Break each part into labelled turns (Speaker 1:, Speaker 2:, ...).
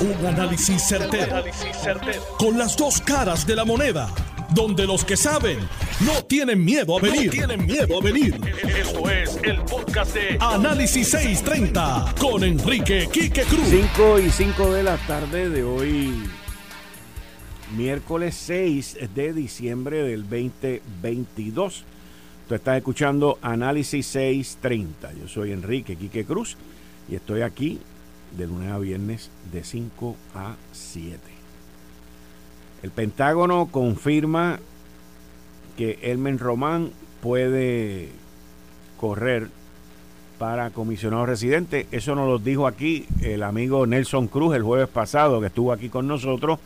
Speaker 1: Un análisis certero, Con las dos caras de la moneda. Donde los que saben no tienen miedo a venir. tienen miedo a venir. Esto es el podcast de Análisis 630 con Enrique Quique Cruz.
Speaker 2: 5 y 5 de la tarde de hoy, miércoles 6 de diciembre del 2022. Tú estás escuchando Análisis 630. Yo soy Enrique Quique Cruz y estoy aquí de lunes a viernes de 5 a 7. El Pentágono confirma que Elmen Román puede correr para comisionado residente. Eso nos lo dijo aquí el amigo Nelson Cruz el jueves pasado, que estuvo aquí con nosotros.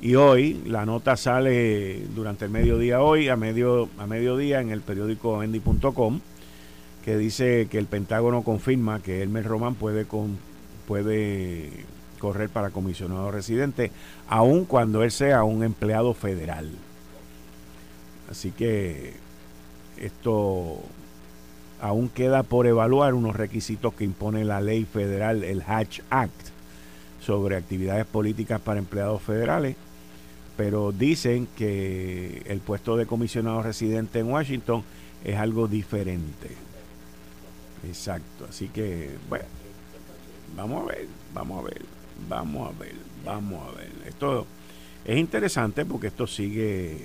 Speaker 2: Y hoy la nota sale durante el mediodía hoy, a, medio, a mediodía en el periódico Endy.com, que dice que el Pentágono confirma que Elmer Román puede con, puede correr para comisionado residente, aun cuando él sea un empleado federal. Así que esto aún queda por evaluar unos requisitos que impone la ley federal, el Hatch Act, sobre actividades políticas para empleados federales, pero dicen que el puesto de comisionado residente en Washington es algo diferente. Exacto, así que, bueno, Vamos a ver, vamos a ver, vamos a ver, vamos a ver. Esto es interesante porque esto sigue,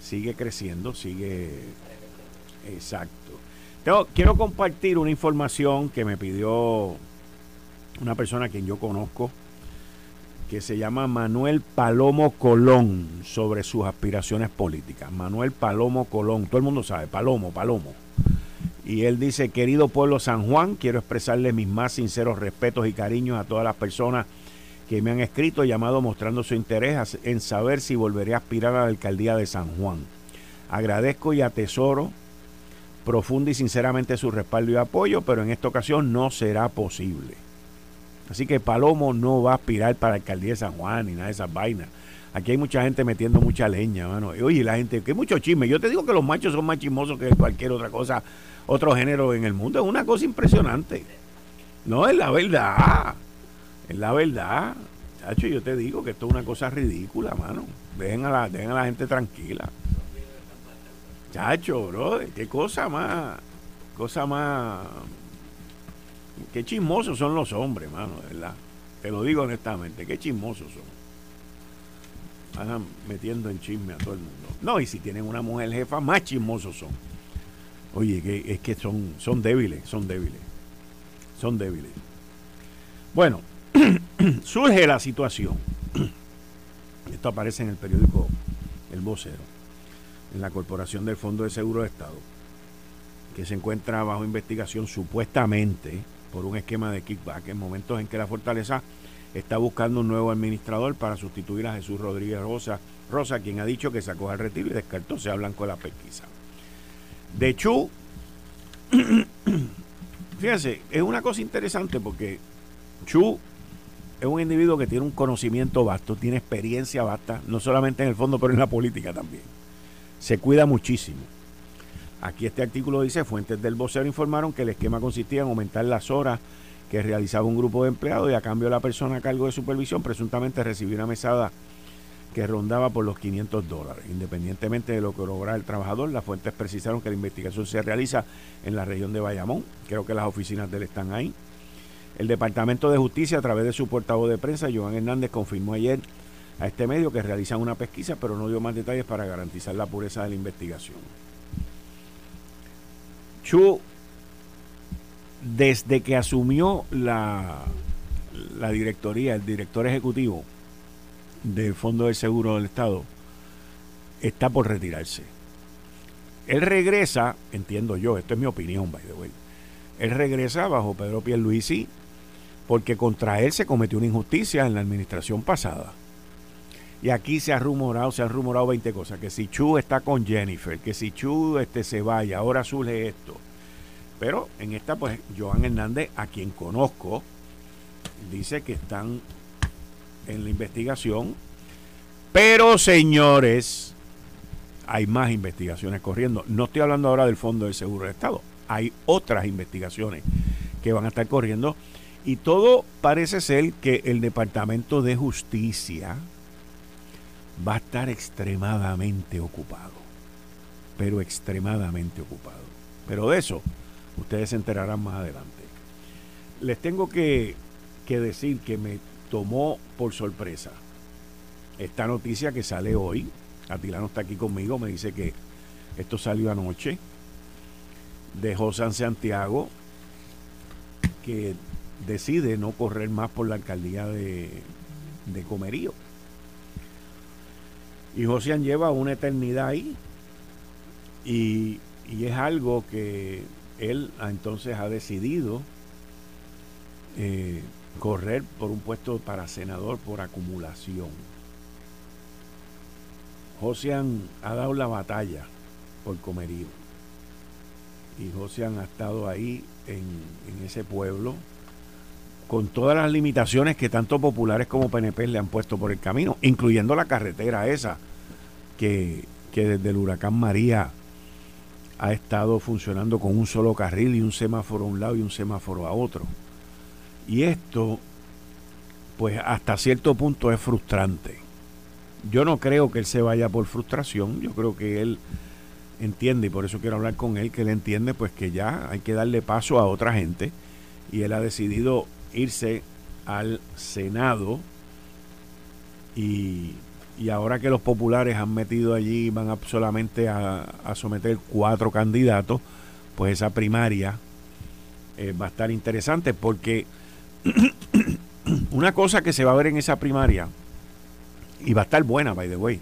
Speaker 2: sigue creciendo, sigue exacto. quiero compartir una información que me pidió una persona a quien yo conozco, que se llama Manuel Palomo Colón, sobre sus aspiraciones políticas. Manuel Palomo Colón, todo el mundo sabe, Palomo, Palomo. Y él dice, querido pueblo San Juan, quiero expresarle mis más sinceros respetos y cariños a todas las personas que me han escrito, llamado mostrando su interés en saber si volveré a aspirar a la alcaldía de San Juan. Agradezco y atesoro profundo y sinceramente su respaldo y apoyo, pero en esta ocasión no será posible. Así que Palomo no va a aspirar para la alcaldía de San Juan ni nada de esas vainas. Aquí hay mucha gente metiendo mucha leña, mano. Y, oye, la gente, que mucho chisme. Yo te digo que los machos son más chismosos que cualquier otra cosa otro género en el mundo. Es una cosa impresionante. No, es la verdad. Es la verdad. Chacho, yo te digo que esto es una cosa ridícula, mano. Dejen a la, dejen a la gente tranquila. Chacho, bro, qué cosa más, cosa más, qué chismosos son los hombres, mano, verdad. Te lo digo honestamente, qué chismosos son. Van metiendo en chisme a todo el mundo. No, y si tienen una mujer jefa, más chismosos son. Oye, que, es que son, son débiles, son débiles. Son débiles. Bueno, surge la situación. Esto aparece en el periódico El Vocero, en la Corporación del Fondo de Seguro de Estado, que se encuentra bajo investigación supuestamente por un esquema de kickback en momentos en que la Fortaleza está buscando un nuevo administrador para sustituir a Jesús Rodríguez Rosa, Rosa quien ha dicho que sacó al retiro y descartó sea blanco de la pesquisa de Chu, fíjense, es una cosa interesante porque Chu es un individuo que tiene un conocimiento vasto, tiene experiencia vasta, no solamente en el fondo, pero en la política también. Se cuida muchísimo. Aquí este artículo dice, fuentes del vocero informaron que el esquema consistía en aumentar las horas que realizaba un grupo de empleados y a cambio la persona a cargo de supervisión presuntamente recibía una mesada que rondaba por los 500 dólares. Independientemente de lo que logra el trabajador, las fuentes precisaron que la investigación se realiza en la región de Bayamón. Creo que las oficinas de él están ahí. El Departamento de Justicia, a través de su portavoz de prensa, Joan Hernández, confirmó ayer a este medio que realizan una pesquisa, pero no dio más detalles para garantizar la pureza de la investigación. Chu, desde que asumió la, la directoría, el director ejecutivo, del Fondo del Seguro del Estado está por retirarse. Él regresa, entiendo yo, esto es mi opinión, by the way. Él regresa bajo Pedro Pierluisi porque contra él se cometió una injusticia en la administración pasada. Y aquí se ha rumorado, se han rumorado 20 cosas, que si Chu está con Jennifer, que si Chu este, se vaya, ahora surge esto. Pero en esta, pues, Joan Hernández, a quien conozco, dice que están en la investigación. Pero, señores, hay más investigaciones corriendo. No estoy hablando ahora del Fondo del Seguro del Estado. Hay otras investigaciones que van a estar corriendo Y todo parece ser que el Departamento de Justicia va a estar extremadamente ocupado. Pero extremadamente ocupado. Pero de eso ustedes se enterarán más adelante. Les tengo que decir que me tomó por sorpresa esta noticia que sale hoy. Atilano está aquí conmigo, me dice que esto salió anoche de José Santiago, que decide no correr más por la alcaldía de, Comerío. Y José lleva una eternidad ahí. Y, y, es algo que él entonces ha decidido eh, correr por un puesto para senador por acumulación. Josian ha dado la batalla por Comerío. Y Josian ha estado ahí en, en, ese pueblo con todas las limitaciones que tanto populares como PNP le han puesto por el camino, incluyendo la carretera esa que, que desde el huracán María ha estado funcionando con un solo carril y un semáforo a un lado y un semáforo a otro. Y esto, pues hasta cierto punto es frustrante. Yo no creo que él se vaya por frustración, yo creo que él entiende, y por eso quiero hablar con él, que él entiende pues que ya hay que darle paso a otra gente, y él ha decidido irse al Senado, y, ahora que los populares han metido allí, van solamente a, someter cuatro candidatos, pues esa primaria eh, va a estar interesante, porque una cosa que se va a ver en esa primaria, y va a estar buena, by the way,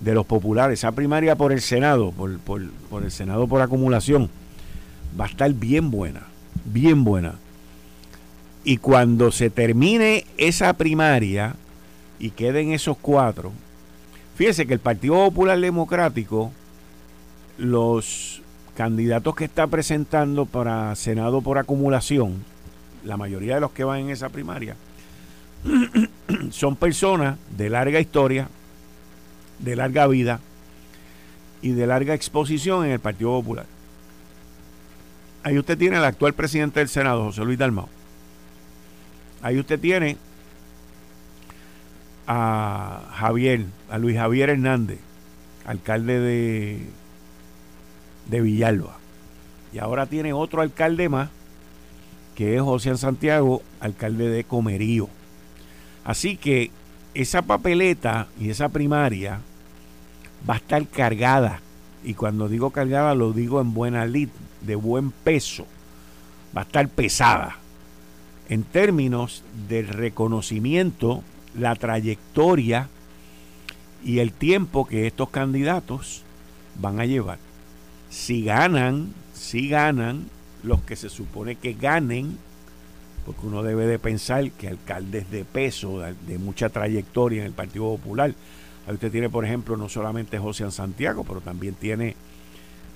Speaker 2: de los populares. Esa primaria por el Senado, por, por, el Senado por acumulación, va a estar bien buena, bien buena. Y cuando se termine esa primaria y queden esos cuatro, fíjese que el Partido Popular Democrático, los candidatos que está presentando para Senado por acumulación, la mayoría de los que van en esa primaria, son personas de larga historia, de larga vida y de larga exposición en el Partido Popular. Ahí usted tiene al actual presidente del Senado, José Luis Dalmau. Ahí usted tiene a Javier, a Luis Javier Hernández, alcalde de, de Villalba. Y ahora tiene otro alcalde más, que es José Santiago, alcalde de Comerío. Así que esa papeleta y esa primaria va a estar cargada. Y cuando digo cargada lo digo en buena lid, de buen peso. Va a estar pesada. En términos del reconocimiento, la trayectoria y el tiempo que estos candidatos van a llevar. Si ganan, si ganan los que se supone que ganen, porque uno debe de pensar que alcaldes de peso, de, mucha trayectoria en el Partido Popular, ahí usted tiene, por ejemplo, no solamente José Santiago, pero también tiene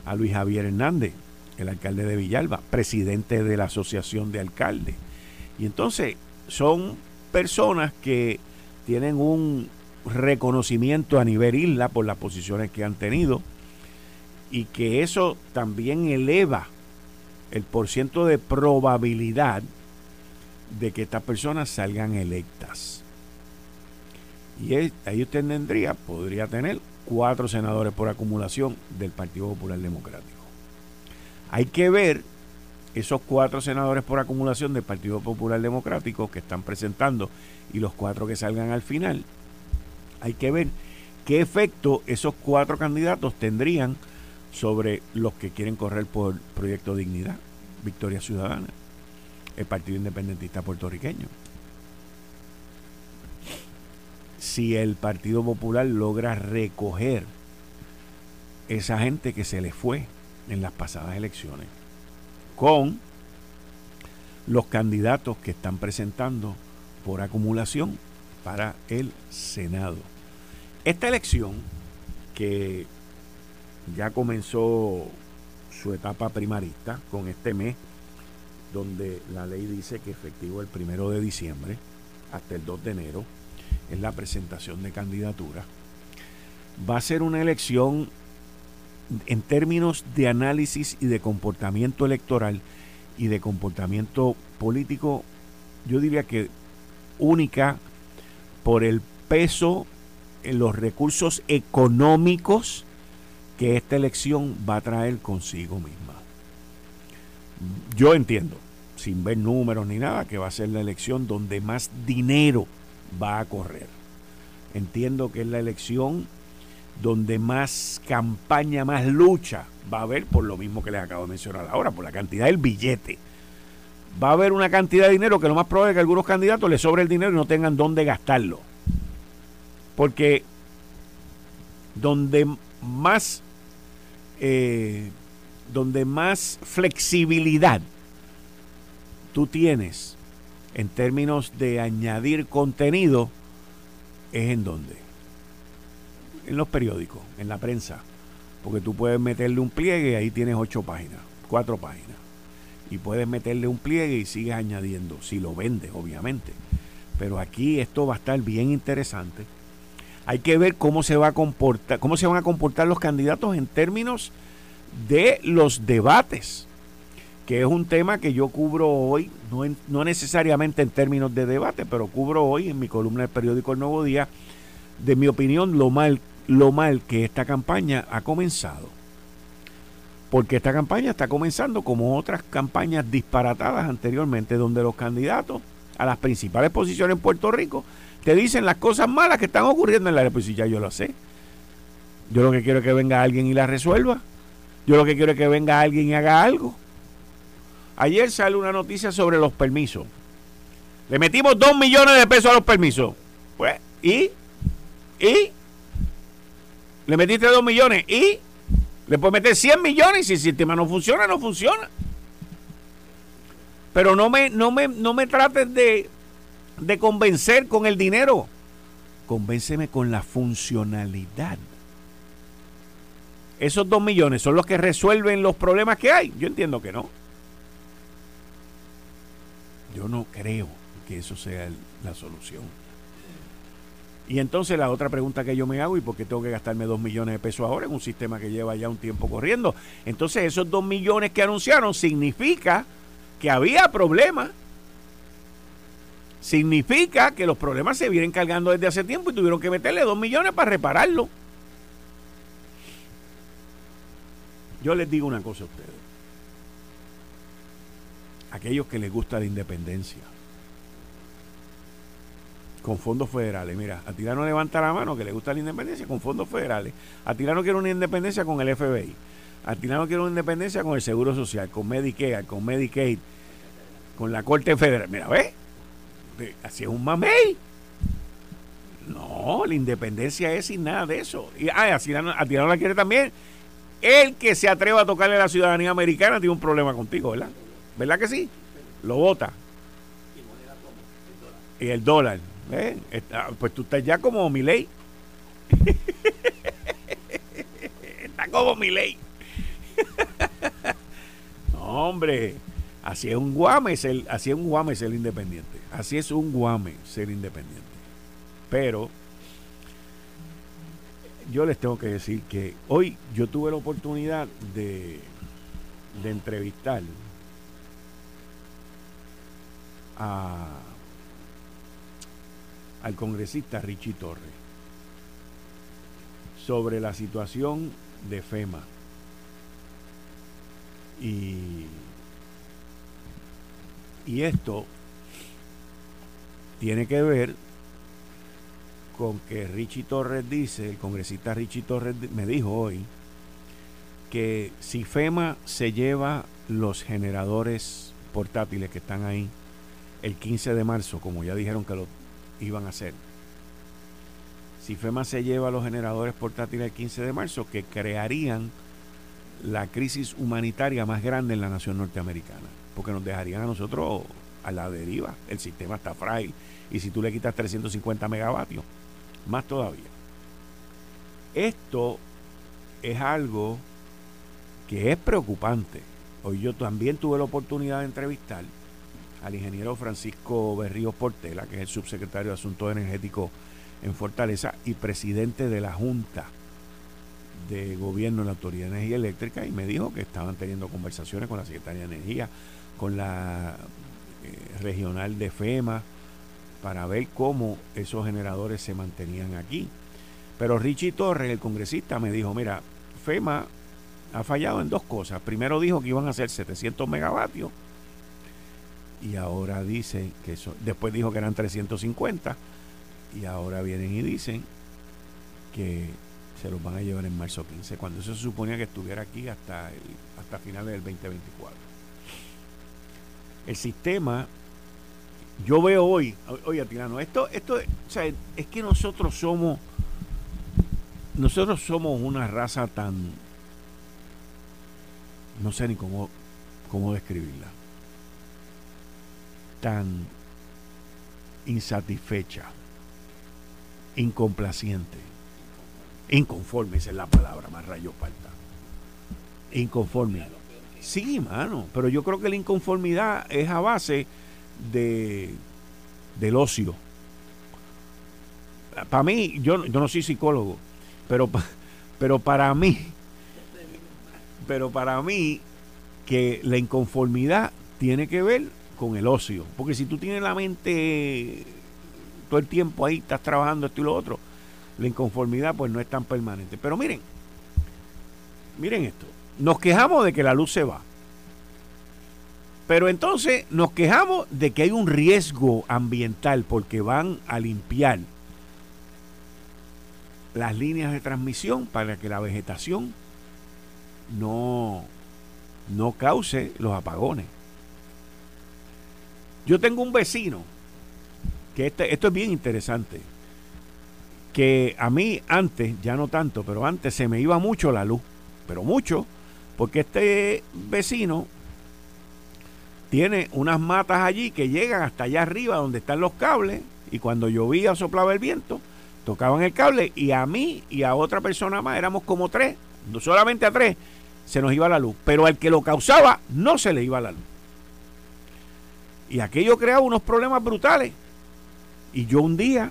Speaker 2: a Luis Javier Hernández, el alcalde de Villalba, presidente de la Asociación de Alcaldes. Y entonces son personas que tienen un reconocimiento a nivel isla por las posiciones que han tenido y que eso también eleva el porciento de probabilidad de que estas personas salgan electas. Y ahí usted tendría, podría tener cuatro senadores por acumulación del Partido Popular Democrático. Hay que ver esos cuatro senadores por acumulación del Partido Popular Democrático que están presentando y los cuatro que salgan al final. Hay que ver qué efecto esos cuatro candidatos tendrían sobre los que quieren correr por Proyecto Dignidad, Victoria Ciudadana el Partido Independentista puertorriqueño. Si el Partido Popular logra recoger esa gente que se le fue en las pasadas elecciones con los candidatos que están presentando por acumulación para el Senado. Esta elección que ya comenzó su etapa primarista con este mes donde la ley dice que efectivo el primero de diciembre hasta el 2 de enero es la presentación de candidatura. Va a ser una elección en términos de análisis y de comportamiento electoral y de comportamiento político yo diría que única por el peso en los recursos económicos que esta elección va a traer consigo misma. Yo entiendo, sin ver números ni nada, que va a ser la elección donde más dinero va a correr. Entiendo que es la elección donde más campaña, más lucha va a haber, por lo mismo que les acabo de mencionar ahora, por la cantidad del billete. Va a haber una cantidad de dinero que lo más probable es que algunos candidatos les sobre el dinero y no tengan dónde gastarlo. Porque donde más, eh, donde más flexibilidad tú tienes en términos de añadir contenido, es en donde. En los periódicos, en la prensa. Porque tú puedes meterle un pliegue y ahí tienes ocho páginas, cuatro páginas. Y puedes meterle un pliegue y sigues añadiendo, si lo vendes, obviamente. Pero aquí esto va a estar bien interesante. Hay que ver cómo se va a comportar, cómo se van a comportar los candidatos en términos de los debates, que es un tema que yo cubro hoy, no, no necesariamente en términos de debate, pero cubro hoy en mi columna del periódico El Nuevo Día, de mi opinión, lo mal, lo mal que esta campaña ha comenzado. Porque esta campaña está comenzando como otras campañas disparatadas anteriormente, donde los candidatos a las principales posiciones en Puerto Rico te dicen las cosas malas que están ocurriendo en la Pues ya yo lo sé. Yo lo que quiero es que venga alguien y la resuelva. Yo lo que quiero es que venga alguien y haga algo. Ayer sale una noticia sobre los permisos. Le metimos dos millones de pesos a los permisos. Pues, ¿y? ¿Y? Le metiste dos millones. ¿Y? Le puedes meter 100 millones y si el sistema no funciona, no funciona. Pero no me, no me, no me trates de, de convencer con el dinero. Convénceme con la funcionalidad. Esos dos millones son los que resuelven los problemas que hay. Yo entiendo que no. Yo no creo que eso sea la solución. Y entonces la otra pregunta que yo me hago, ¿y por qué tengo que gastarme dos millones de pesos ahora en un sistema que lleva ya un tiempo corriendo? Entonces esos dos millones que anunciaron significa que había problemas. Significa que los problemas se vienen cargando desde hace tiempo y tuvieron que meterle dos millones para repararlo. Yo les digo una cosa a ustedes. Aquellos que les gusta la independencia con fondos federales. Mira, a Tirano levanta la mano que le gusta la independencia con fondos federales. A Tirano quiere una independencia con el FBI. A Tirano quiere una independencia con el Seguro Social, con Medicare, con Medicaid, con la Corte Federal. Mira, ¿ves? Así es un mamey. No, la independencia es sin nada de eso. Y ah, a Tirano, la quiere también. El que se atreva a tocarle a la ciudadanía americana tiene un problema contigo, ¿verdad? ¿Verdad que sí? Lo vota. Y el dólar. ¿Eh? pues tú estás ya como mi ley. Está como mi ley. no, hombre. Así es un guame ser, así es un guame ser independiente. Así es un guame ser independiente. Pero yo les tengo que decir que hoy yo tuve la oportunidad de, de entrevistar a al congresista Richie Torres sobre la situación de FEMA. Y, y esto tiene que ver con que Richie Torres dice, el congresista Richie Torres me dijo hoy, que si FEMA se lleva los generadores portátiles que están ahí el 15 de marzo, como ya dijeron que lo iban a hacer. Si FEMA se lleva los generadores portátiles el 15 de marzo, que crearían la crisis humanitaria más grande en la nación norteamericana, porque nos dejarían a nosotros a la deriva. El sistema está frágil. Y si tú le quitas 350 megavatios, más todavía. Esto es algo que es preocupante. Hoy yo también tuve la oportunidad de entrevistar al ingeniero Francisco Berríos Portela, que es el subsecretario de Asuntos Energéticos en Fortaleza y presidente de la Junta de Gobierno de la Autoridad de Energía Eléctrica, y me dijo que estaban teniendo conversaciones con la Secretaría de Energía, con la regional de FEMA para ver cómo esos generadores se mantenían aquí. Pero Richie Torres, el congresista, me dijo, mira, FEMA ha fallado en dos cosas. Primero dijo que iban a ser 700 megavatios y ahora dice que eso, después dijo que eran 350 y ahora vienen y dicen que se los van a llevar en marzo 15, cuando eso se suponía que estuviera aquí hasta, el, hasta finales del 2024. El sistema, yo veo hoy, oye Tirano, esto, esto es que nosotros somos, nosotros somos una raza tan, no sé ni cómo, cómo describirla, tan insatisfecha, incomplaciente Inconforme, esa es la palabra, más rayo falta. Inconforme. Sí, mano, pero yo creo que la inconformidad es a base de del ocio. Para mí, yo, yo no soy psicólogo, pero, pero para mí, pero para mí, que la inconformidad tiene que ver con el ocio. Porque si tú tienes la mente todo el tiempo ahí, estás trabajando esto y lo otro, la inconformidad pues no es tan permanente. Pero miren, miren esto, nos quejamos de que la luz se va. Pero entonces nos quejamos de que hay un riesgo ambiental porque van a limpiar las líneas de transmisión para que la vegetación no, no cause los apagones. Yo tengo un vecino que este, esto es bien interesante que a mí antes, ya no tanto, pero antes se me iba mucho la luz, pero mucho, porque este vecino tiene unas matas allí que llegan hasta allá arriba donde están los cables y cuando llovía soplaba el viento, tocaban el cable y a mí y a otra persona más éramos como tres, no solamente a tres, se nos iba la luz, pero al que lo causaba no se le iba la luz. Y aquello creaba unos problemas brutales. Y yo un día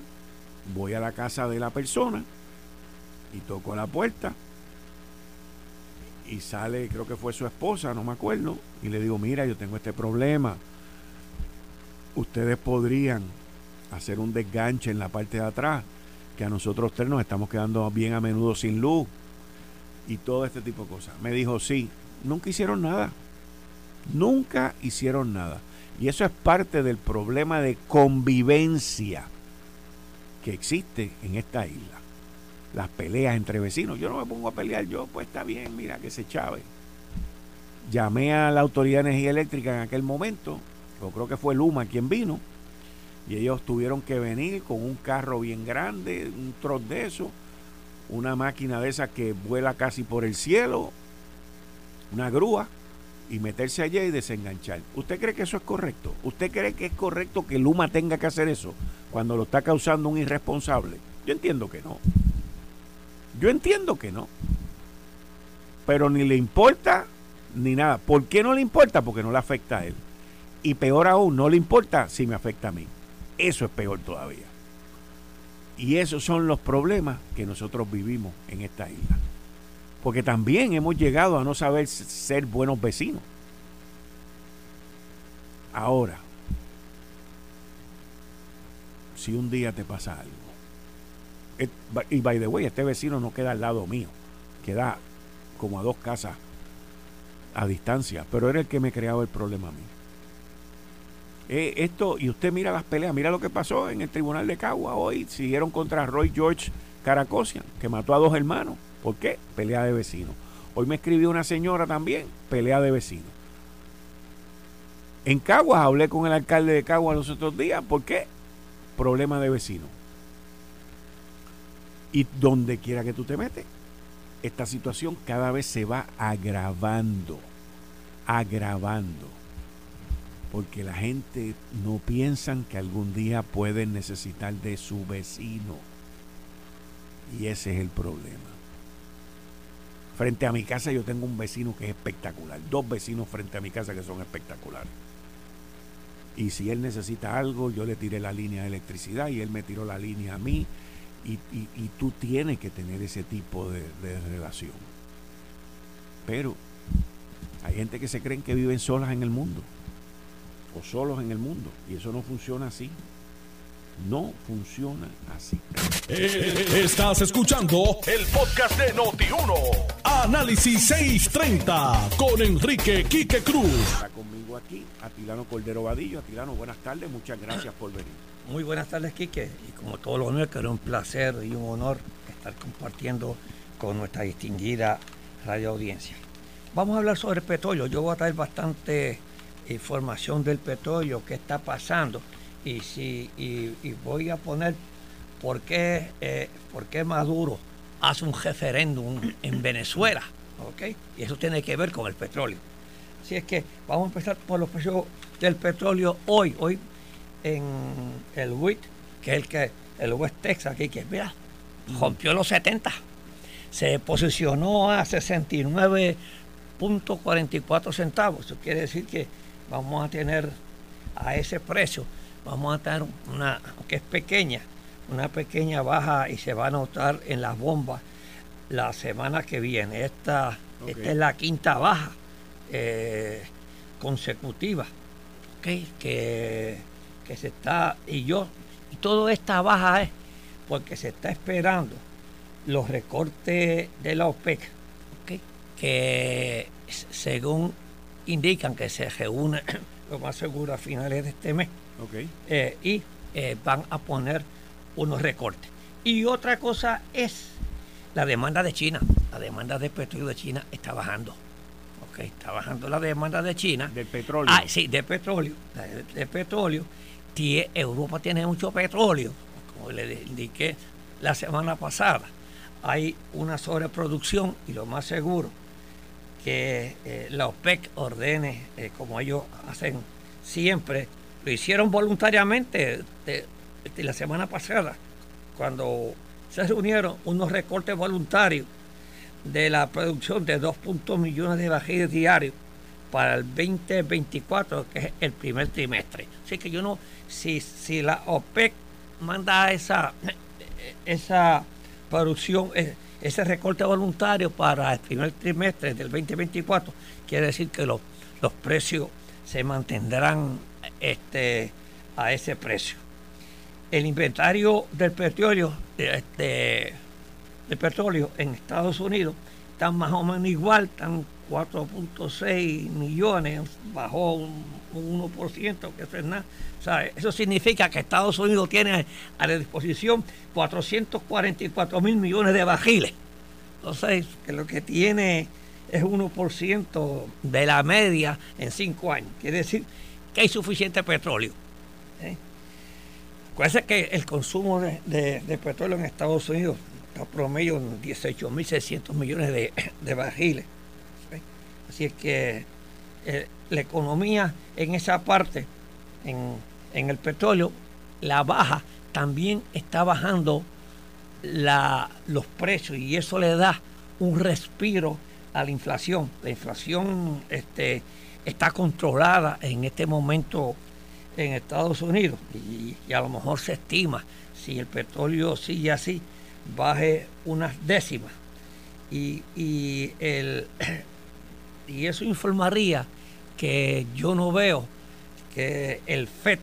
Speaker 2: voy a la casa de la persona y toco la puerta y sale, creo que fue su esposa, no me acuerdo, y le digo, mira, yo tengo este problema. Ustedes podrían hacer un desganche en la parte de atrás, que a nosotros tres nos estamos quedando bien a menudo sin luz y todo este tipo de cosas. Me dijo, sí, nunca hicieron nada. Nunca hicieron nada. Y eso es parte del problema de convivencia que existe en esta isla. Las peleas entre vecinos. Yo no me pongo a pelear, yo pues está bien, mira que se chave. Llamé a la Autoridad de Energía Eléctrica en aquel momento, yo creo que fue Luma quien vino, y ellos tuvieron que venir con un carro bien grande, un troz de eso, una máquina de esa que vuela casi por el cielo, una grúa, y meterse allá y desenganchar. ¿Usted cree que eso es correcto? ¿Usted cree que es correcto que Luma tenga que hacer eso cuando lo está causando un irresponsable? Yo entiendo que no. Yo entiendo que no. Pero ni le importa ni nada. ¿Por qué no le importa? Porque no le afecta a él. Y peor aún, no le importa si me afecta a mí. Eso es peor todavía. Y esos son los problemas que nosotros vivimos en esta isla porque también hemos llegado a no saber ser buenos vecinos. Ahora, si un día te pasa algo, y by the way, este vecino no queda al lado mío, queda como a dos casas a distancia, pero era el que me creaba el problema a mí. Eh, esto, y usted mira las peleas, mira lo que pasó en el tribunal de Cagua hoy, siguieron contra Roy George Caracosian, que mató a dos hermanos. ¿Por qué? Pelea de vecinos. Hoy me escribió una señora también, pelea de vecinos. En Caguas hablé con el alcalde de Caguas los otros días. ¿Por qué? Problema de vecinos. Y donde quiera que tú te metes, esta situación cada vez se va agravando, agravando. Porque la gente no piensa que algún día pueden necesitar de su vecino. Y ese es el problema. Frente a mi casa yo tengo un vecino que es espectacular. Dos vecinos frente a mi casa que son espectaculares. Y si él necesita algo, yo le tiré la línea de electricidad y él me tiró la línea a mí. Y, tú tienes que tener ese tipo de, de, relación. Pero hay gente que se creen que viven solas en el mundo. o solos en el mundo. Y eso no funciona así. No funciona así.
Speaker 1: Eh, estás escuchando el podcast de Noti1. Análisis 630 con Enrique Quique Cruz.
Speaker 2: Está conmigo aquí Atilano Cordero Vadillo. Atilano, buenas tardes. Muchas gracias por venir.
Speaker 3: Muy buenas tardes, Quique. Y como todos los que era un placer y un honor estar compartiendo con nuestra distinguida radio audiencia. Vamos a hablar sobre el petróleo. Yo voy a traer bastante información del petróleo, qué está pasando y, si, y, voy a poner por qué, eh, por qué Maduro hace un referéndum en Venezuela. ¿ok? Y eso tiene que ver con el petróleo. Así es que vamos a empezar por los precios del petróleo hoy. Hoy en el WIT, que es el que el West Texas, aquí que mira, rompió los 70. Se posicionó a 69.44 centavos. Eso quiere decir que vamos a tener a ese precio vamos a tener una, que es pequeña, una pequeña baja y se va a notar en las bombas la semana que viene. Esta, esta es la quinta baja eh, consecutiva que, que se está, y yo, y toda esta baja es porque se está esperando los recortes de la OPEC, que según indican que se reúne lo más seguro a finales de este mes eh, y eh, van a poner unos recortes. Y otra cosa es la demanda de China. La demanda de petróleo de China está bajando. Okay, está bajando la demanda de China.
Speaker 2: Del petróleo.
Speaker 3: Ah, sí, de petróleo. De, petróleo. Europa tiene mucho petróleo. Como le indiqué la semana pasada, hay una sobreproducción y lo más seguro que eh, la OPEC ordene, como ellos hacen siempre, lo hicieron voluntariamente de, la semana pasada, cuando se reunieron unos recortes voluntarios de la producción de 2 millones de barriles diarios para el 2024, que es el primer trimestre. Así que yo no, si, si la OPEC manda esa, esa producción, e, ese recorte voluntario para el primer trimestre del 2024, quiere decir que los, los precios se mantendrán este, a ese precio. El inventario del petróleo, este, de petróleo en Estados Unidos está más o menos igual, están 4.6 millones, bajó un, 1%, que eso es nada. eso significa que Estados Unidos tiene a la disposición 444 mil millones de bajiles. Entonces, que lo que tiene es 1% de la media en 5 años. Quiere decir que hay suficiente petróleo. ¿eh? que el consumo de, petróleo en Estados Unidos está promedio en 18.600 millones de, de barriles. Así es que eh, la economía en esa parte, en, el petróleo, la baja, también está bajando la, los precios y eso le da un respiro a la inflación. La inflación este, está controlada en este momento en Estados Unidos y, a lo mejor se estima si el petróleo sigue así baje unas décimas y, el, y eso informaría que yo no veo que el FED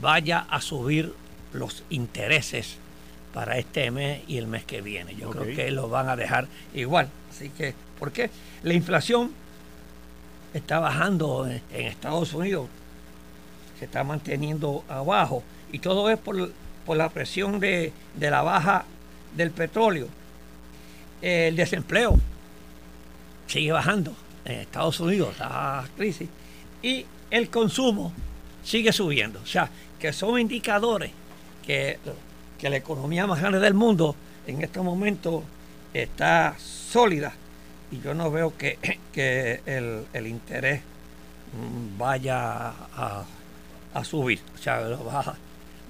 Speaker 3: vaya a subir los intereses para este mes y el mes que viene. Yo creo que lo van a dejar igual. Así que, ¿por qué? La inflación está bajando en, Estados Unidos, se está manteniendo abajo y todo es por, la presión de, la baja del petróleo. El desempleo sigue bajando. En Estados Unidos, la crisis, y el consumo sigue subiendo. O sea, que son indicadores que, que la economía más grande del mundo en este momento está sólida. Y yo no veo que, el, interés mm, vaya a, subir. O sea,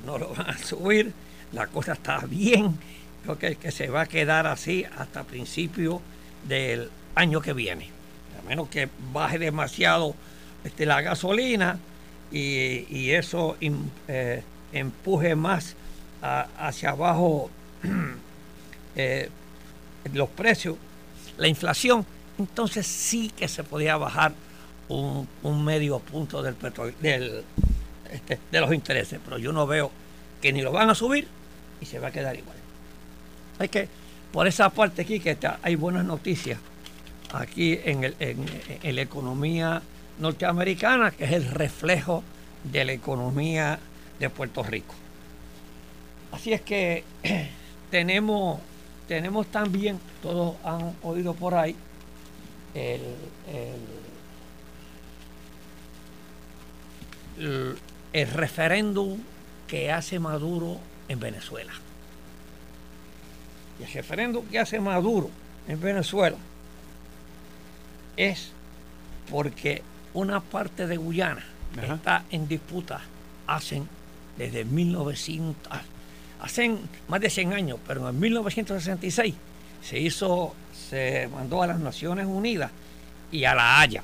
Speaker 3: no lo van a subir, la cosa está bien, creo que, que se va a quedar así hasta principio del año que viene. A menos que baje demasiado este, la gasolina y, eso eh, empuje más hacia abajo eh, los precios la inflación, entonces sí que se podía bajar un, medio punto del del, este, de los intereses, pero yo no veo que ni lo van a subir y se va a quedar igual. Hay que, por esa parte aquí, que hay buenas noticias aquí en, el, la economía norteamericana, que es el reflejo de la economía de Puerto Rico. Así es que tenemos, tenemos también, todos han oído por ahí, el, el referéndum que hace Maduro en Venezuela. Y el referéndum que hace Maduro en Venezuela es porque una parte de Guyana está en disputa hacen desde 1900, hacen más de 100 años, pero en 1966 se hizo, se mandó a las Naciones Unidas y a la Haya,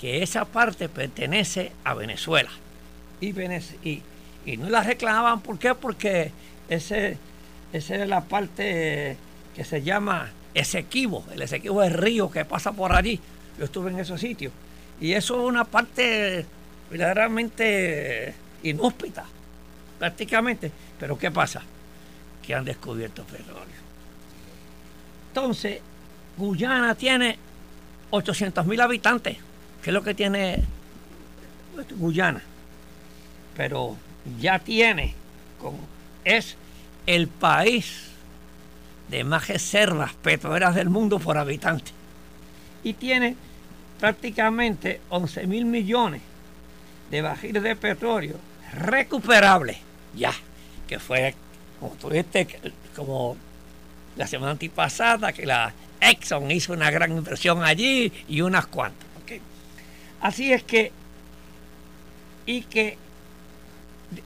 Speaker 3: que esa parte pertenece a Venezuela. Y, y, y no la reclamaban, ¿por qué? Porque ese, esa es la parte que se llama Esequibo, el Esequibo es el río que pasa por allí. Yo estuve en esos sitios. Y eso es una parte verdaderamente inhóspita, prácticamente. Pero ¿qué pasa? Que han descubierto petróleo. Entonces, Guyana tiene 800 mil habitantes, que es lo que tiene Guyana. Pero ya tiene, es el país de más reservas petroleras del mundo por habitante. Y tiene prácticamente 11 mil millones de barriles de petróleo recuperables, ya, que fue, como tuviste, como la semana antipasada, que la Exxon hizo una gran inversión allí y unas cuantas. Así es que, y que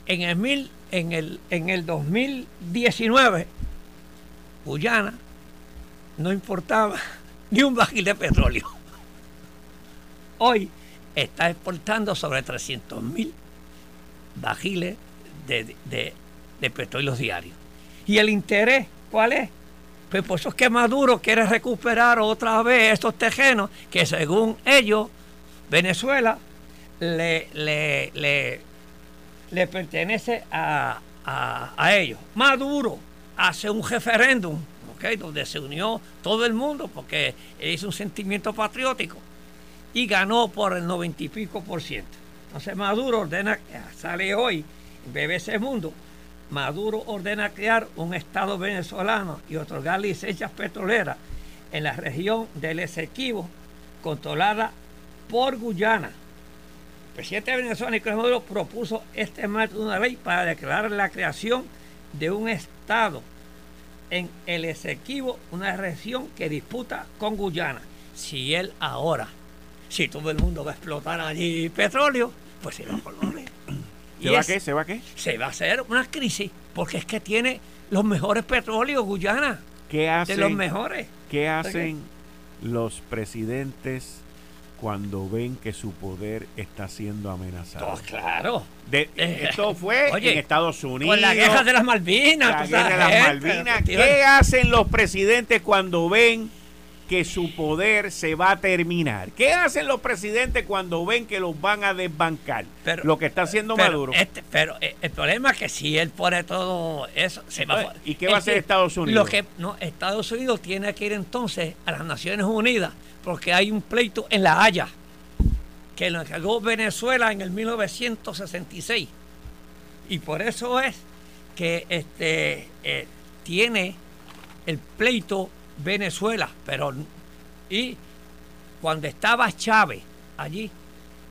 Speaker 3: en el, en el, en el 2019, Guyana no importaba ni un barril de petróleo. Hoy está exportando sobre 300 mil barriles de, de, petróleo diarios. ¿Y el interés cuál es? Pues por eso es que Maduro quiere recuperar otra vez estos terrenos que según ellos, Venezuela le, le le pertenece a, ellos. Maduro hace un referéndum, donde se unió todo el mundo porque hizo un sentimiento patriótico y ganó por el noventa y pico por ciento. Entonces Maduro ordena, sale hoy BBC Mundo, Maduro ordena crear un Estado venezolano y otorgar licencias petroleras en la región del Esequibo, controlada por Guyana. Presidente de Venezuela, Nicolás Maduro, propuso este martes una ley para declarar la creación de un Estado en el Esequibo, una región que disputa con Guyana. Si él ahora, si todo el mundo va a explotar allí petróleo, pues se va a volver.
Speaker 2: ¿Se va a qué? ¿Se va a qué?
Speaker 3: Se va a hacer una crisis, porque es que tiene los mejores petróleos Guyana.
Speaker 2: ¿Qué hacen?
Speaker 3: De los mejores.
Speaker 2: ¿Qué hacen los presidentes cuando ven que su poder está siendo amenazado.
Speaker 3: Oh, claro.
Speaker 2: De, eh, esto fue en Estados Unidos.
Speaker 3: Con la guerra de las Malvinas.
Speaker 2: La guerra de las Malvinas. ¿Qué hacen los presidentes cuando ven que su poder se va a terminar? ¿Qué hacen los presidentes cuando ven que los van a desbancar? lo que está haciendo Maduro.
Speaker 3: Este, pero eh, el problema es que si él pone todo eso, se va a...
Speaker 2: ¿Y qué va a hacer Estados Unidos?
Speaker 3: Lo que, no, Estados Unidos tiene que ir entonces a las Naciones Unidas porque hay un pleito en La Haya que lo encargó Venezuela en el 1966. Y por eso es que este, eh, tiene el pleito Venezuela. Pero, y cuando estaba Chávez allí,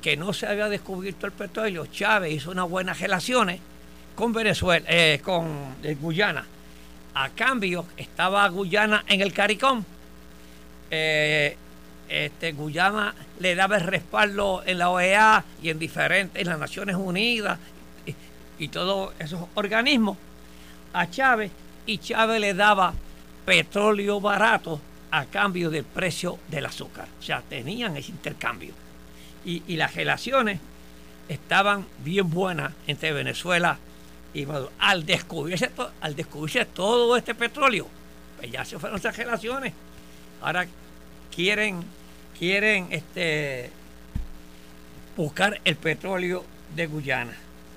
Speaker 3: que no se había descubierto el petróleo, Chávez hizo unas buenas relaciones con Venezuela, eh, con eh, Guyana. A cambio, estaba Guyana en el CARICOM. Eh, este, Guyana le daba el respaldo en la OEA y en diferentes, en las Naciones Unidas y, todos esos organismos a Chávez y Chávez le daba petróleo barato a cambio del precio del azúcar. O sea, tenían ese intercambio. Y, las relaciones estaban bien buenas entre Venezuela y Maduro. Al descubrirse, al descubrirse todo este petróleo, pues ya se fueron esas relaciones. Ahora quieren, quieren este, buscar el petróleo de Guyana.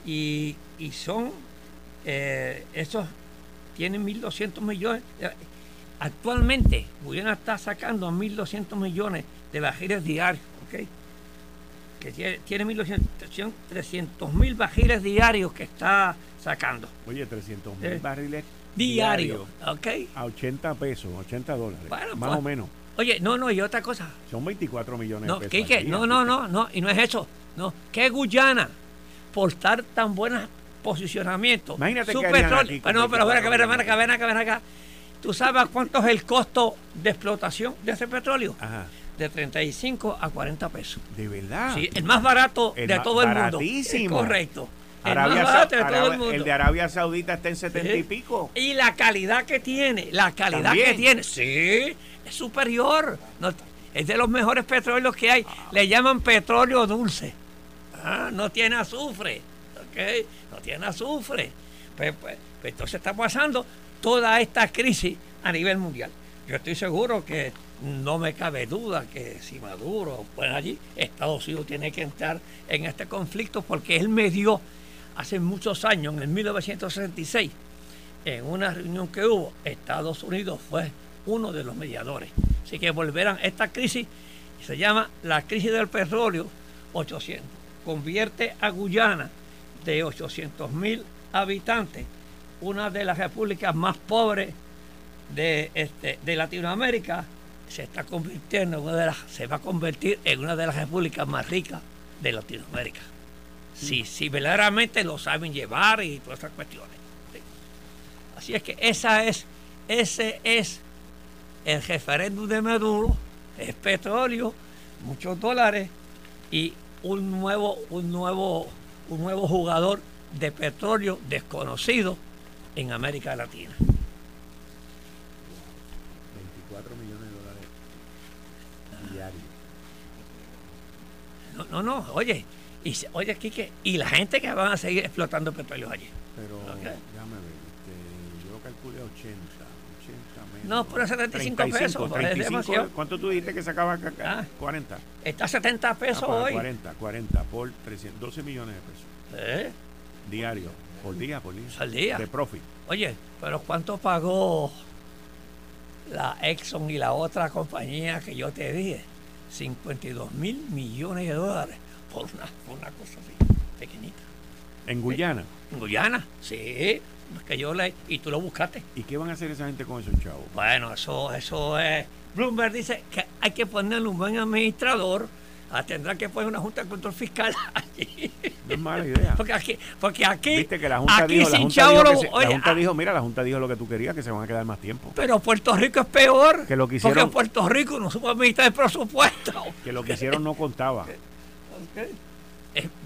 Speaker 3: Y, y son, eh, esos tienen 1.200 millones. Actualmente, Guyana está sacando 1.200 millones de barriles diarios, ¿ok? Que tiene, tiene 1.200, 300 mil barriles diarios que está sacando.
Speaker 2: Oye, 300 mil
Speaker 3: Eh,
Speaker 2: barriles
Speaker 3: Diario,
Speaker 2: diarios
Speaker 3: ¿ok?
Speaker 2: a 80 pesos, 80 dólares,
Speaker 3: Bueno,
Speaker 2: más
Speaker 3: pues,
Speaker 2: o menos.
Speaker 3: Oye, no, no, y otra cosa.
Speaker 2: Son 24 millones
Speaker 3: No,
Speaker 2: de pesos.
Speaker 3: Quique, no, no, no, no, y no es eso. No, que Guyana, por estar tan buenos posicionamiento,
Speaker 2: Imagínate
Speaker 3: su
Speaker 2: que
Speaker 3: petróleo. Bueno, pero ven acá, ven
Speaker 2: 24
Speaker 3: acá, ven acá, ven acá. ¿Tú sabes cuánto es el costo de explotación de ese petróleo?
Speaker 2: Ajá,
Speaker 3: De 35 a 40 pesos.
Speaker 2: de verdad.
Speaker 3: Sí, el más barato
Speaker 2: El
Speaker 3: de todo el mundo.
Speaker 2: baratísimo.
Speaker 3: Correcto. El
Speaker 2: Arabia
Speaker 3: barato de todo el mundo.
Speaker 2: el de Arabia Saudita está en 70 y pico.
Speaker 3: Y la calidad que tiene, la calidad
Speaker 2: También.
Speaker 3: que tiene, sí, es superior. Es de los mejores petróleos que hay. Le llaman petróleo dulce. Ah, no tiene azufre. ¿ok? No tiene azufre. Pues, pues, pues entonces está pasando toda esta crisis a nivel mundial. Yo estoy seguro que no me cabe duda que si Maduro pues allí, Estados Unidos tiene que entrar en este conflicto porque él me dio hace muchos años, en el 1966, en una reunión que hubo, Estados Unidos fue uno de los mediadores. Así que volverán esta crisis, se llama la crisis del petróleo 800. Convierte a Guyana de 800 mil habitantes, una de las repúblicas más pobres de, este, de Latinoamérica, se está convirtiendo en una de las, se va a convertir en una de las repúblicas más ricas de Latinoamérica. Si, si verdaderamente lo saben llevar y todas esas cuestiones. Sí. Así es que esa es, ese es el referéndum de Maduro, es petróleo, muchos dólares y un nuevo, un nuevo, un nuevo jugador de petróleo desconocido en América Latina.
Speaker 2: 24 millones de dólares diarios.
Speaker 3: No, no, no, oye, y, oye, Quique, y la gente que van a seguir explotando petróleo allí.
Speaker 2: Pero
Speaker 3: Ok.
Speaker 2: déjame ver, este, yo calculé 80. 80 menos.
Speaker 3: No, pero 75 pesos, pues, es demasiado.
Speaker 2: ¿Cuánto tú dijiste que sacaba acá?
Speaker 3: Ah.
Speaker 2: 40.
Speaker 3: Está a 70 pesos
Speaker 2: Ah,
Speaker 3: hoy.
Speaker 2: 40, 40 por 300, 12 millones de pesos
Speaker 3: ¿Eh?
Speaker 2: diarios. Por día, por día.
Speaker 3: Al día.
Speaker 2: De profit.
Speaker 3: Oye, pero ¿cuánto pagó la Exxon y la otra compañía que yo te dije? 52 mil millones de dólares por una, por una cosa así, pequeñita.
Speaker 2: En Guyana.
Speaker 3: En Guyana, sí, que yo le... Y tú lo buscaste.
Speaker 2: ¿Y qué van a hacer esa gente con esos chavos?
Speaker 3: Bueno, eso, eso es... Bloomberg dice que hay que ponerle un buen administrador, ah, tendrá que poner una junta de control fiscal allí.
Speaker 2: No es mala idea.
Speaker 3: Porque aquí, porque aquí,
Speaker 2: Viste que la Junta
Speaker 3: aquí
Speaker 2: dijo, la
Speaker 3: sin
Speaker 2: Junta,
Speaker 3: chavo
Speaker 2: dijo,
Speaker 3: lo-
Speaker 2: se- la Junta
Speaker 3: ah,
Speaker 2: dijo, mira, la Junta dijo lo que tú querías, que se van a quedar más tiempo.
Speaker 3: Pero Puerto Rico es peor.
Speaker 2: Que lo que
Speaker 3: Porque
Speaker 2: hicieron-
Speaker 3: Puerto Rico no supo administrar el presupuesto.
Speaker 2: Que lo que hicieron no contaba.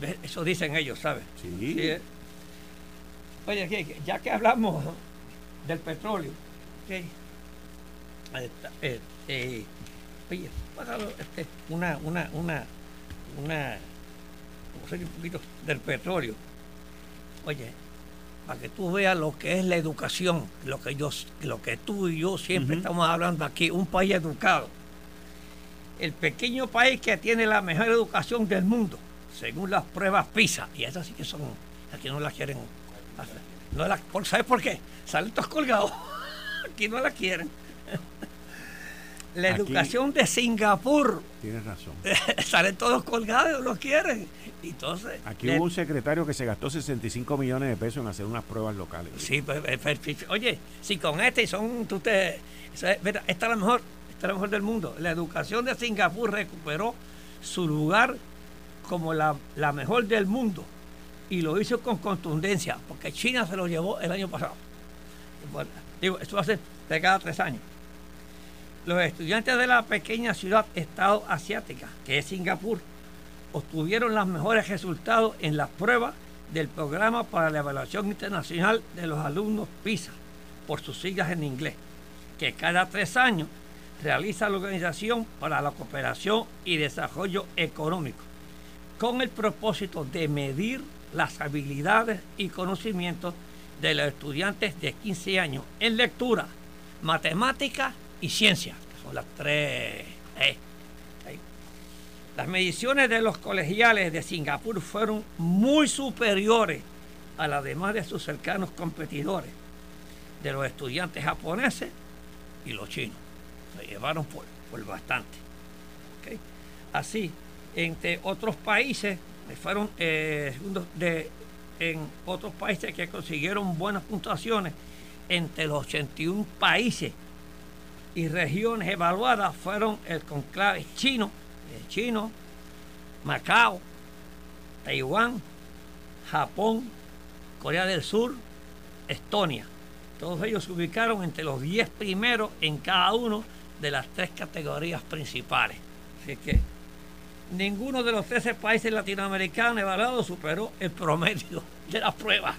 Speaker 3: Ve- Eso dicen ellos, ¿sabes?
Speaker 2: Sí.
Speaker 3: eh. Oye, ya que hablamos del petróleo, ok, ahí está, eh, eh, oye, este, una, una, una, una, un poquito del petróleo. Oye, para que tú veas lo que es la educación, lo que yo, lo que tú y yo siempre estamos hablando aquí, un país educado. El pequeño país que tiene la mejor educación del mundo, según las pruebas PISA, y esas sí que son, aquí no las quieren. No por, ¿Sabes por qué? Salen todos colgados. Aquí no la quieren. La
Speaker 2: Aquí-
Speaker 3: educación de Singapur,
Speaker 2: Tienes razón.
Speaker 3: salen todos colgados, no quieren. Entonces,
Speaker 2: Aquí
Speaker 3: le-
Speaker 2: hubo un secretario que se gastó 65 millones de pesos en hacer unas pruebas locales.
Speaker 3: Sí, pues, eh, pues, oye, si con este son, tú te, esta es la mejor, esta es la mejor del mundo. La educación de Singapur recuperó su lugar como la, la mejor del mundo y lo hizo con contundencia, porque China se lo llevó el año pasado. Bueno, digo, esto ser de cada tres años. Los estudiantes de la pequeña ciudad estado asiática, que es Singapur, obtuvieron los mejores resultados en las pruebas del programa para la evaluación internacional de los alumnos PISA, por sus siglas en inglés, que cada tres años realiza la Organización para la Cooperación y Desarrollo Económico, con el propósito de medir las habilidades y conocimientos de los estudiantes de 15 años en lectura, matemática y ciencia, que son las tres. ahí. Las mediciones de los colegiales de Singapur fueron muy superiores a las demás de sus cercanos competidores, de los estudiantes japoneses y los chinos. Se llevaron por, bastante. Así, entre otros países, fueron eh, de, en otros países que consiguieron buenas puntuaciones, entre los 81 países y regiones evaluadas fueron el conclave chino, chino, Macao, Taiwán, Japón, Corea del Sur, Estonia. Todos ellos se ubicaron entre los 10 primeros en cada uno de las tres categorías principales. Así que ninguno de los 13 países latinoamericanos evaluados superó el promedio de la prueba.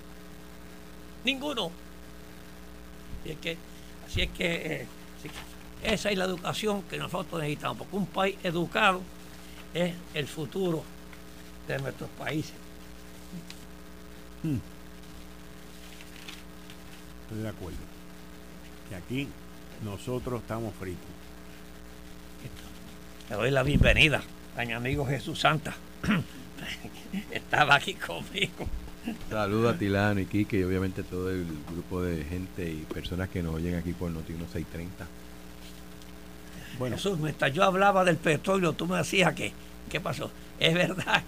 Speaker 3: Ninguno. Así es que, así es que eh, esa es la educación que nosotros necesitamos, porque un país educado es el futuro de nuestros países.
Speaker 2: Hmm. Estoy de acuerdo. Que aquí nosotros estamos fritos.
Speaker 3: Le doy la bienvenida a mi amigo Jesús Santa. Estaba aquí conmigo.
Speaker 4: Saludos a Tilano y Quique y obviamente todo el grupo de gente y personas que nos oyen aquí por Noti 630.
Speaker 3: Bueno. Jesús, mientras yo hablaba del petróleo, tú me decías que, ¿qué pasó? Es verdad.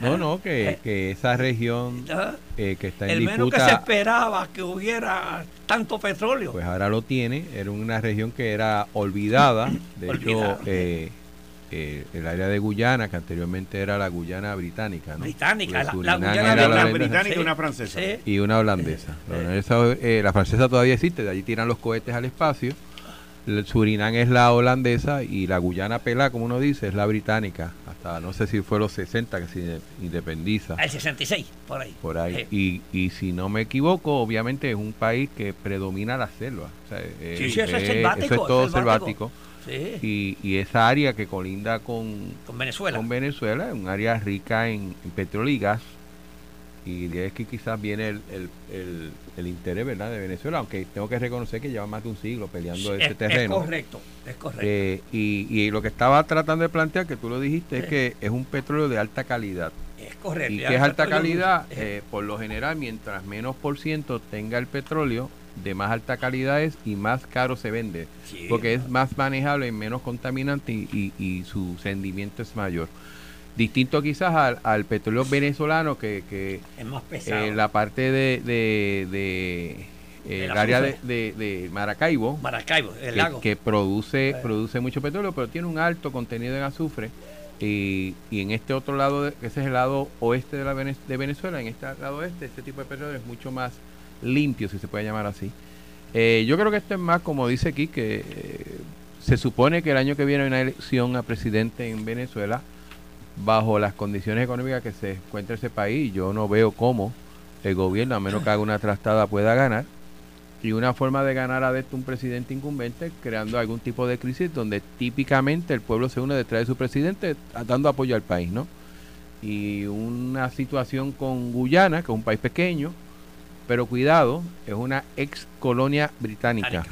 Speaker 4: No, no, que, eh, esa región eh, que está en
Speaker 3: El menos que se esperaba que hubiera tanto petróleo.
Speaker 4: Pues ahora lo tiene. Era una región que era olvidada. De hecho, eh, el área de Guyana, que anteriormente era la Guyana británica. ¿no?
Speaker 3: Británica, la, Guyana
Speaker 2: británica y una francesa.
Speaker 4: Y una holandesa. la francesa todavía existe, de allí tiran los cohetes al espacio el Surinam es la holandesa y la Guyana Pelá, como uno dice, es la británica. Hasta no sé si fue los 60 que se independiza.
Speaker 3: El 66, por ahí.
Speaker 4: Por ahí. Y, y si no me equivoco, obviamente es un país que predomina la selva.
Speaker 3: sí, sí, eso es, selvático,
Speaker 4: eso es todo selvático. Y, y, esa área que colinda con,
Speaker 3: con Venezuela.
Speaker 4: Con Venezuela es un área rica en, en petróleo y gas y de es que quizás viene el, el, el, interés verdad de Venezuela aunque tengo que reconocer que lleva más de un siglo peleando ese terreno
Speaker 3: es correcto es correcto.
Speaker 4: Eh, y, y, lo que estaba tratando de plantear que tú lo dijiste es que es un petróleo de alta calidad.
Speaker 3: Es correcto
Speaker 4: y que es alta calidad eh, por lo general mientras menos por ciento tenga el petróleo de más alta calidad es y más caro se vende porque es más manejable y menos contaminante y, y, y su rendimiento es mayor Distinto quizás al, al petróleo venezolano que, que
Speaker 3: es más pesado.
Speaker 4: Eh, la parte de, de, de eh, el área de, de, Maracaibo,
Speaker 3: Maracaibo el
Speaker 4: que,
Speaker 3: lago.
Speaker 4: que produce, produce mucho petróleo, pero tiene un alto contenido en azufre. Y, y en este otro lado, ese es el lado oeste de, la de Venezuela, en este lado oeste, este tipo de petróleo es mucho más limpio, si se puede llamar así. Eh, yo creo que esto es más, como dice aquí, que se supone que el año que viene hay una elección a presidente en Venezuela bajo las condiciones económicas que se encuentra ese país, yo no veo cómo el gobierno, a menos que haga una trastada, pueda ganar. Y una forma de ganar a esto un presidente incumbente creando algún tipo de crisis donde típicamente el pueblo se une detrás de su presidente dando apoyo al país, ¿no? Y una situación con Guyana, que es un país pequeño, pero cuidado, es una ex colonia británica.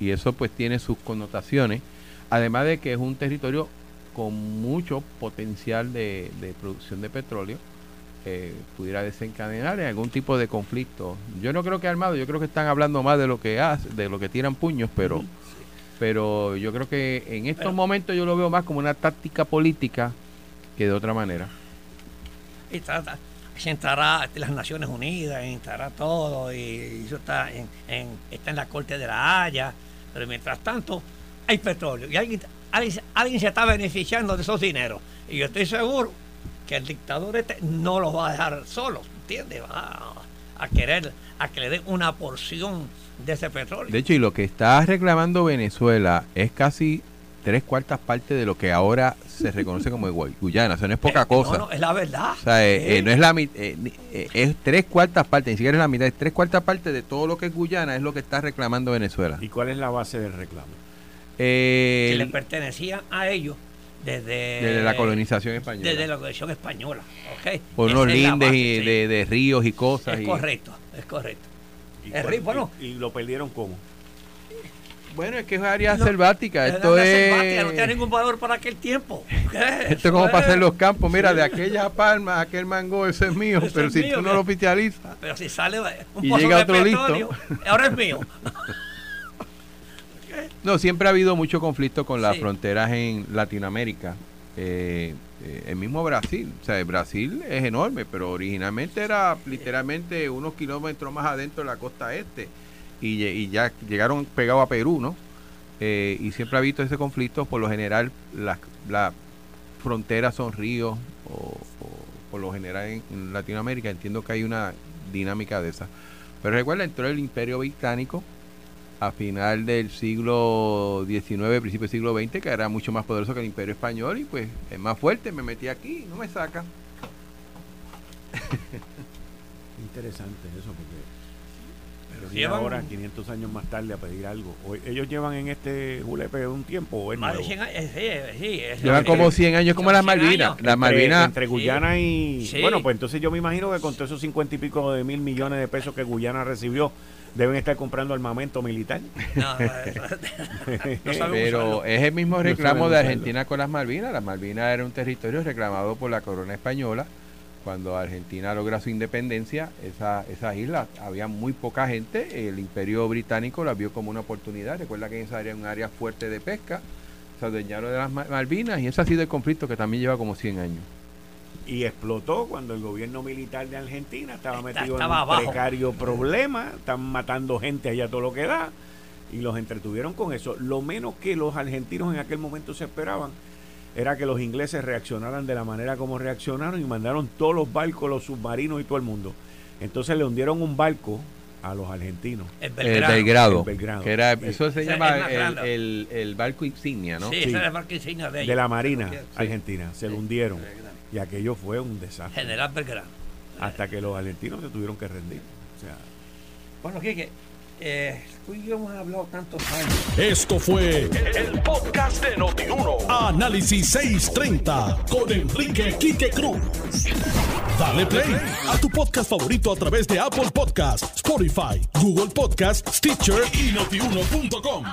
Speaker 4: Y eso pues tiene sus connotaciones, además de que es un territorio con mucho potencial de, producción de petróleo eh, pudiera desencadenar en algún tipo de conflicto. Yo no creo que armado, yo creo que están hablando más de lo que hace, de lo que tiran puños, pero pero yo creo que en estos momentos yo lo veo más como una táctica política que de otra manera.
Speaker 3: Y trata, entrará las Naciones Unidas, entrará todo, y eso está en, está en la Corte de la Haya, pero mientras tanto hay petróleo y alguien alguien, se está beneficiando de esos dineros. Y yo estoy seguro que el dictador este no los va a dejar solos, ¿entiendes? Va a, querer a que le den una porción de ese petróleo.
Speaker 4: De hecho, y lo que está reclamando Venezuela es casi tres cuartas partes de lo que ahora se reconoce como Guyana. O sea, no es poca eh, cosa. No,
Speaker 3: no, es la verdad.
Speaker 4: O sea, eh, eh, no es la es tres cuartas partes, ni siquiera es la mitad, es tres cuartas partes de todo lo que es Guyana, es lo que está reclamando Venezuela.
Speaker 2: ¿Y cuál es la base del reclamo?
Speaker 3: Que le pertenecían a ellos desde,
Speaker 4: la colonización española.
Speaker 3: Desde la colonización española. Okay.
Speaker 4: Por unos lindes y de, ríos y cosas.
Speaker 3: Es correcto, es correcto.
Speaker 2: ¿Y, bueno, y, lo perdieron cómo?
Speaker 4: Bueno, es que es área selvática. Esto es. Selvática,
Speaker 3: no tiene ningún valor para aquel tiempo.
Speaker 4: Esto es como para hacer los campos. Mira, de aquella palma, aquel mango, ese es mío. pero si tú no lo oficializas.
Speaker 3: Pero si sale un
Speaker 4: y llega otro listo.
Speaker 3: ahora es mío.
Speaker 4: no, siempre ha habido mucho conflicto con las fronteras en Latinoamérica. Eh, eh, el mismo Brasil, o sea, Brasil es enorme, pero originalmente era literalmente unos kilómetros más adentro de la costa este y, ya llegaron pegados a Perú, ¿no? Eh, y siempre ha visto ese conflicto, por lo general las la fronteras son ríos o, por lo general en, Latinoamérica entiendo que hay una dinámica de esa. Pero recuerda, entró el imperio británico a final del siglo XIX, principio del siglo XX, que era mucho más poderoso que el imperio español y pues es más fuerte, me metí aquí, no me saca.
Speaker 2: Interesante eso, porque llevan ahora, 500 años más tarde, a pedir algo. ¿Ellos llevan en este julepe un tiempo o es Más de 100 años,
Speaker 3: sí, sí,
Speaker 4: llevan como 100 años como las Malvinas. Las Malvinas.
Speaker 2: Entre Guyana y. Bueno, pues entonces yo me imagino que con todos esos 50 y pico de mil millones de pesos que Guyana recibió, deben estar comprando armamento militar. No,
Speaker 4: Pero es el mismo reclamo de Argentina con las Malvinas. Las Malvinas era un territorio reclamado por la corona española cuando Argentina logra su independencia, esa, esas islas había muy poca gente, el imperio británico las vio como una oportunidad, recuerda que esa área es un área fuerte de pesca, se adueñaron de las Malvinas y ese ha sido el conflicto que también lleva como 100 años.
Speaker 2: Y explotó cuando el gobierno militar de Argentina estaba metido en un precario problema, están matando gente allá todo lo que da, y los entretuvieron con eso. Lo menos que los argentinos en aquel momento se esperaban era que los ingleses reaccionaran de la manera como reaccionaron y mandaron todos los barcos, los submarinos y todo el mundo. Entonces le hundieron un barco a los argentinos.
Speaker 4: El Belgrado. Que era, eso se llama el, barco insignia, ¿no?
Speaker 3: Sí, ese era el barco insignia de,
Speaker 2: de la Marina Argentina. Se lo hundieron. Y aquello fue un desastre.
Speaker 3: General Belgrado.
Speaker 2: Hasta que los argentinos se tuvieron que rendir. O sea,
Speaker 3: bueno, que eh, tú y yo hemos hablado tantos años.
Speaker 1: Esto fue el, podcast de Notiuno. Análisis 630 con Enrique Quique Cruz. Dale play a tu podcast favorito a través de Apple Podcasts, Spotify, Google Podcasts, Stitcher y notiuno.com.